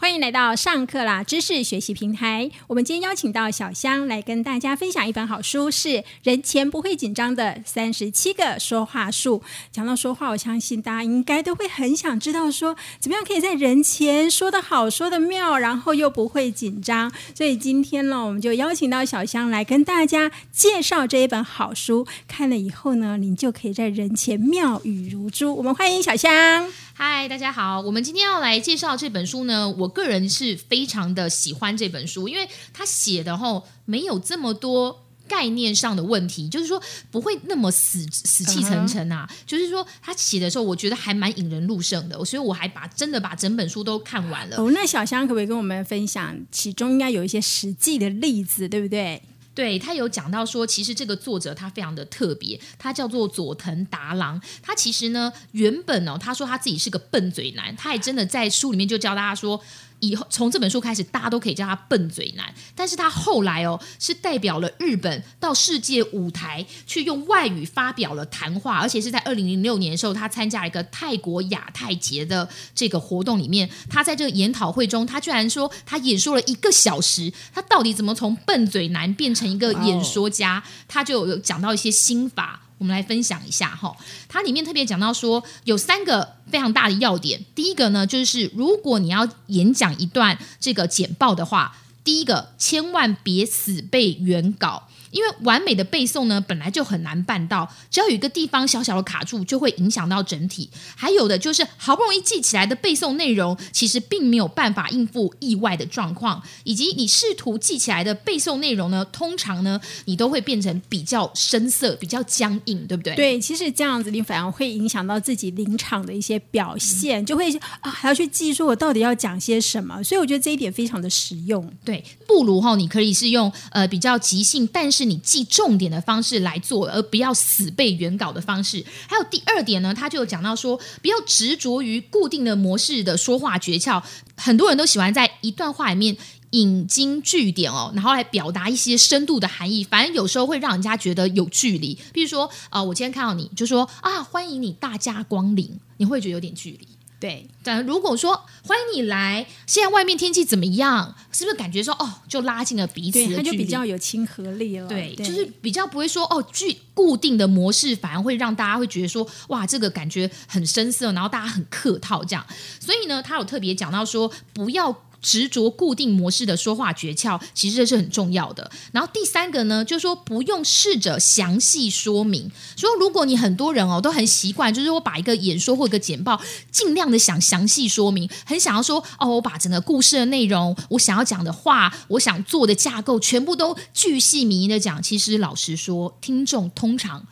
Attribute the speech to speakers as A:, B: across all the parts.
A: 欢迎来到上课啦知识学习平台。我们今天邀请到小香来跟大家分享一本好书，是《人前不会紧张的三十七个说话术》。讲到说话，我相信大家应该都会很想知道，说怎么样可以在人前说得好、说得妙，然后又不会紧张。所以今天呢，我们就邀请到小香来跟大家介绍这一本好书。看了以后呢，您就可以在人前妙语如珠。我们欢迎小香。
B: 嗨，大家好！我们今天要来介绍这本书呢，我个人是非常的喜欢这本书，因为他写的吼没有这么多概念上的问题，就是说不会那么死死气沉沉啊。就是说他写的时候，我觉得还蛮引人入胜的，所以我还把真的把整本书都看完了。
A: 哦，那小香可不可以跟我们分享其中应该有一些实际的例子，对不对？
B: 对他有讲到说，其实这个作者他非常的特别，他叫做佐藤达郎。他其实呢，原本哦，他说他自己是个笨嘴男，他也真的在书里面就教大家说。以后从这本书开始，大家都可以叫他笨嘴男。但是他后来哦，是代表了日本到世界舞台去用外语发表了谈话，而且是在二零零六年的时候，他参加一个泰国亚太节的这个活动里面，他在这个研讨会中，他居然说他演说了一个小时，他到底怎么从笨嘴男变成一个演说家？他就有讲到一些心法。我们来分享一下哈，它里面特别讲到说有三个非常大的要点。第一个呢，就是如果你要演讲一段这个简报的话，第一个千万别死背原稿。因为完美的背诵呢，本来就很难办到，只要有一个地方小小的卡住，就会影响到整体。还有的就是好不容易记起来的背诵内容，其实并没有办法应付意外的状况，以及你试图记起来的背诵内容呢，通常呢，你都会变成比较生涩、比较僵硬，对不对？
A: 对，其实这样子你反而会影响到自己临场的一些表现，就会啊还要去记说我到底要讲些什么。所以我觉得这一点非常的实用。
B: 对，不如哈，你可以是用呃比较即兴，但是是你记重点的方式来做，而不要死背原稿的方式。还有第二点呢，他就有讲到说，不要执着于固定的模式的说话诀窍。很多人都喜欢在一段话里面引经据典哦，然后来表达一些深度的含义。反正有时候会让人家觉得有距离。比如说，呃，我今天看到你就说啊，欢迎你大驾光临，你会觉得有点距离。
A: 对，
B: 但如果说欢迎你来，现在外面天气怎么样？是不是感觉说哦，就拉近了彼此的距离？
A: 它就比较有亲和力了。
B: 对，就是比较不会说哦，具固定的模式，反而会让大家会觉得说哇，这个感觉很生涩，然后大家很客套这样。所以呢，他有特别讲到说，不要。执着固定模式的说话诀窍，其实这是很重要的。然后第三个呢，就是说不用试着详细说明。说如果你很多人哦都很习惯，就是我把一个演说或一个简报，尽量的想详细说明，很想要说哦，我把整个故事的内容，我想要讲的话，我想做的架构，全部都巨细靡遗的讲。其实老实说，听众通常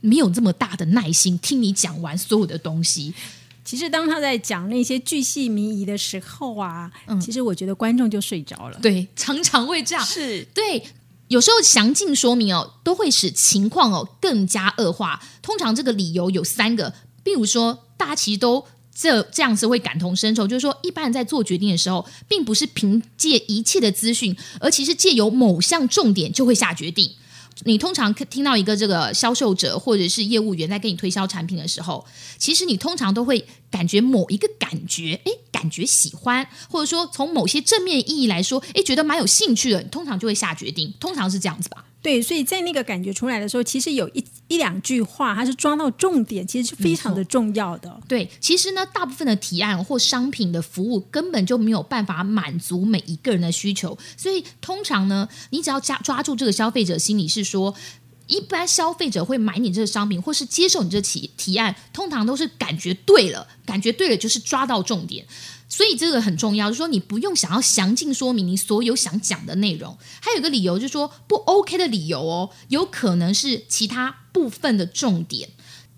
B: 没有这么大的耐心听你讲完所有的东西。
A: 其实当他在讲那些巨细靡遗的时候啊，其实我觉得观众就睡着了。
B: 对，常常会这样。
A: 是
B: 对，有时候详尽说明哦，都会使情况哦更加恶化。通常这个理由有三个，比如说大家其实都这这样子会感同身受，就是说一般人在做决定的时候，并不是凭借一切的资讯，而其实借由某项重点就会下决定。你通常听到一个这个销售者或者是业务员在跟你推销产品的时候，其实你通常都会感觉某一个感觉，诶，感觉喜欢，或者说从某些正面意义来说，诶，觉得蛮有兴趣的，通常就会下决定，通常是这样子吧。
A: 对，所以在那个感觉出来的时候，其实有一一两句话，它是抓到重点，其实是非常的重要的。
B: 对，其实呢，大部分的提案或商品的服务根本就没有办法满足每一个人的需求，所以通常呢，你只要抓抓住这个消费者心理，是说，一般消费者会买你这个商品，或是接受你这提提案，通常都是感觉对了，感觉对了就是抓到重点。所以这个很重要，就是说你不用想要详尽说明你所有想讲的内容。还有一个理由就是说不 OK 的理由哦，有可能是其他部分的重点。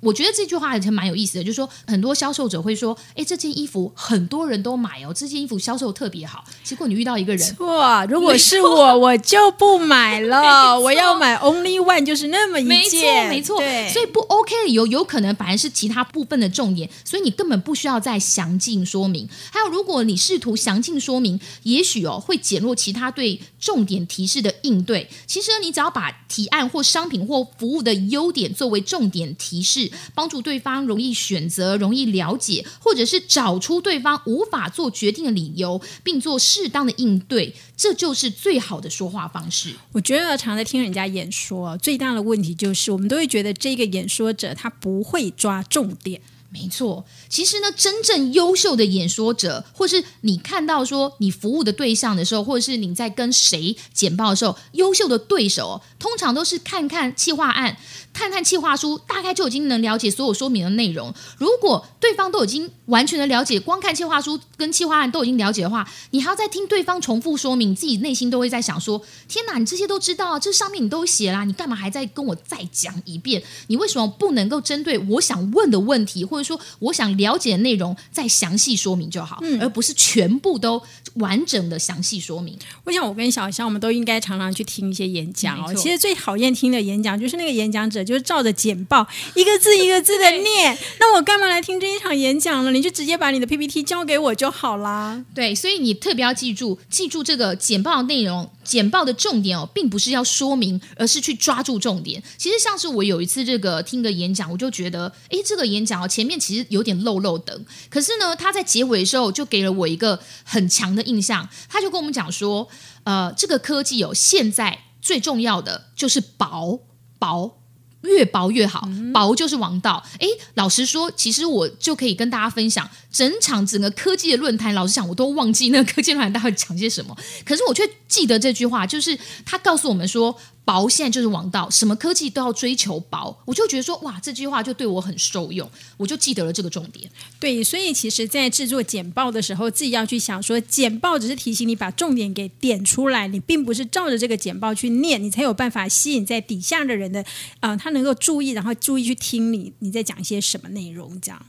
B: 我觉得这句话也是蛮有意思的，就是说很多销售者会说：“哎，这件衣服很多人都买哦，这件衣服销售特别好。”结果你遇到一个人，
A: 错，如果是我，我就不买了。我要买 only one，就是那么一件，
B: 没错，没错。所以不 OK 的理由有可能反而是其他部分的重点，所以你根本不需要再详尽说明。还有，如果你试图详尽说明，也许哦会减弱其他对重点提示的应对。其实你只要把提案或商品或服务的优点作为重点提示。帮助对方容易选择、容易了解，或者是找出对方无法做决定的理由，并做适当的应对，这就是最好的说话方式。
A: 我觉得常在听人家演说，最大的问题就是我们都会觉得这个演说者他不会抓重点。
B: 没错，其实呢，真正优秀的演说者，或是你看到说你服务的对象的时候，或者是你在跟谁简报的时候，优秀的对手通常都是看看企划案。看看企划书，大概就已经能了解所有说明的内容。如果对方都已经完全的了解，光看企划书跟企划案都已经了解的话，你还要再听对方重复说明，自己内心都会在想说：天哪，你这些都知道，这上面你都写啦，你干嘛还在跟我再讲一遍？你为什么不能够针对我想问的问题，或者说我想了解的内容，再详细说明就好，而不是全部都完整的详细说明？
A: 我想，我跟小香，我们都应该常常去听一些演讲哦。其实最讨厌听的演讲，就是那个演讲者。就是照着简报一个字一个字的念，那我干嘛来听这一场演讲呢？你就直接把你的 PPT 交给我就好啦。
B: 对，所以你特别要记住，记住这个简报的内容，简报的重点哦，并不是要说明，而是去抓住重点。其实像是我有一次这个听个演讲，我就觉得，哎，这个演讲哦，前面其实有点漏漏等，可是呢，他在结尾的时候就给了我一个很强的印象，他就跟我们讲说，呃，这个科技哦，现在最重要的就是薄薄。越薄越好，薄就是王道。哎，老实说，其实我就可以跟大家分享，整场整个科技的论坛，老实讲，我都忘记那个科技论坛到底讲些什么，可是我却记得这句话，就是他告诉我们说。薄现在就是王道，什么科技都要追求薄，我就觉得说哇，这句话就对我很受用，我就记得了这个重点。
A: 对，所以其实，在制作简报的时候，自己要去想说，简报只是提醒你把重点给点出来，你并不是照着这个简报去念，你才有办法吸引在底下的人的啊，他能够注意，然后注意去听你你在讲一些什么内容，这样。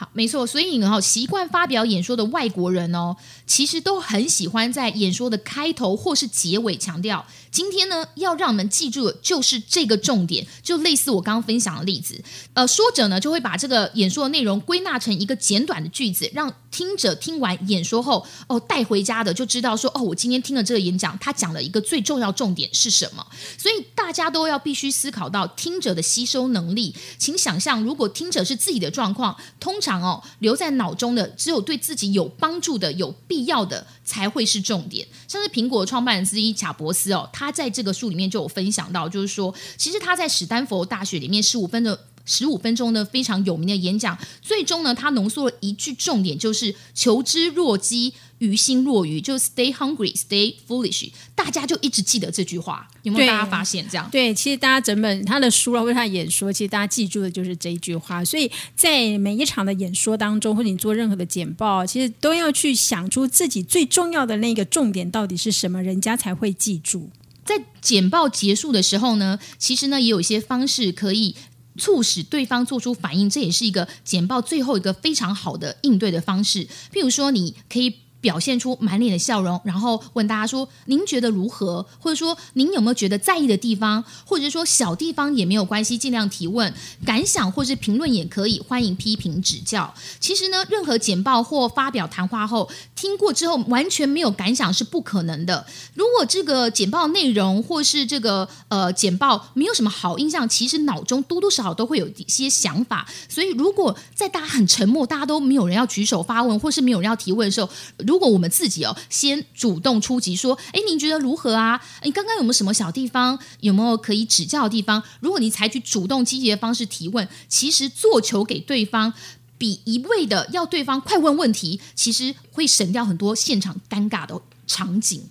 B: 好，没错，所以呢，习惯发表演说的外国人哦，其实都很喜欢在演说的开头或是结尾强调。今天呢，要让我们记住的就是这个重点，就类似我刚刚分享的例子。呃，说者呢就会把这个演说的内容归纳成一个简短的句子，让听者听完演说后，哦，带回家的就知道说，哦，我今天听了这个演讲，他讲了一个最重要重点是什么。所以大家都要必须思考到听者的吸收能力。请想象，如果听者是自己的状况，通常常哦，留在脑中的只有对自己有帮助的、有必要的才会是重点。像是苹果创办人之一贾伯斯哦。他在这个书里面就有分享到，就是说，其实他在史丹佛大学里面十五分的十五分钟的非常有名的演讲，最终呢，他浓缩了一句重点，就是“求知若饥，于心若愚”，就 “Stay hungry, stay foolish”。大家就一直记得这句话，有没有大家发现这样？
A: 对，其实大家整本他的书啊，或者他演说，其实大家记住的就是这一句话。所以在每一场的演说当中，或者你做任何的简报，其实都要去想出自己最重要的那个重点到底是什么，人家才会记住。
B: 在简报结束的时候呢，其实呢也有一些方式可以促使对方做出反应，这也是一个简报最后一个非常好的应对的方式。譬如说，你可以。表现出满脸的笑容，然后问大家说：“您觉得如何？或者说您有没有觉得在意的地方？或者说小地方也没有关系，尽量提问感想或是评论也可以，欢迎批评指教。其实呢，任何简报或发表谈话后，听过之后完全没有感想是不可能的。如果这个简报内容或是这个呃简报没有什么好印象，其实脑中多多少少都会有一些想法。所以如果在大家很沉默，大家都没有人要举手发问，或是没有人要提问的时候，如果我们自己哦，先主动出击，说：“哎，您觉得如何啊？你刚刚有没有什么小地方，有没有可以指教的地方？”如果你采取主动积极的方式提问，其实做球给对方，比一味的要对方快问问题，其实会省掉很多现场尴尬的场景。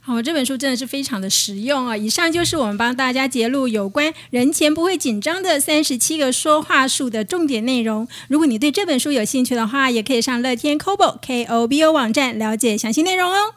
A: 好，这本书真的是非常的实用啊！以上就是我们帮大家揭露有关人前不会紧张的三十七个说话术的重点内容。如果你对这本书有兴趣的话，也可以上乐天 Kobo K O B O 网站了解详细内容哦。